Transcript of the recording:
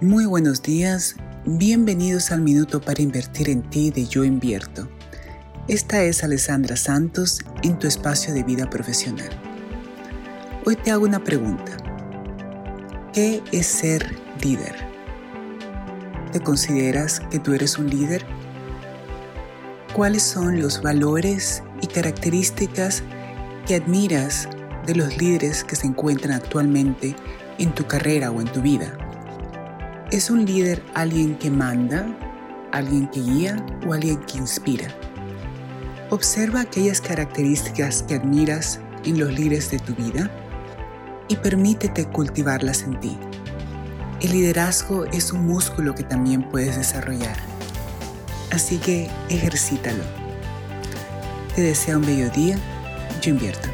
Muy buenos días, bienvenidos al Minuto para Invertir en Ti de Yo Invierto. Esta es Alessandra Santos en tu espacio de vida profesional. Hoy te hago una pregunta. ¿Qué es ser líder? ¿Te consideras que tú eres un líder? ¿Cuáles son los valores y características que admiras de los líderes que se encuentran actualmente en tu carrera o en tu vida? ¿Es un líder alguien que manda, alguien que guía o alguien que inspira? Observa aquellas características que admiras en los líderes de tu vida y permítete cultivarlas en ti. El liderazgo es un músculo que también puedes desarrollar. Así que ejercítalo. Te deseo un bello día. Yo invierto.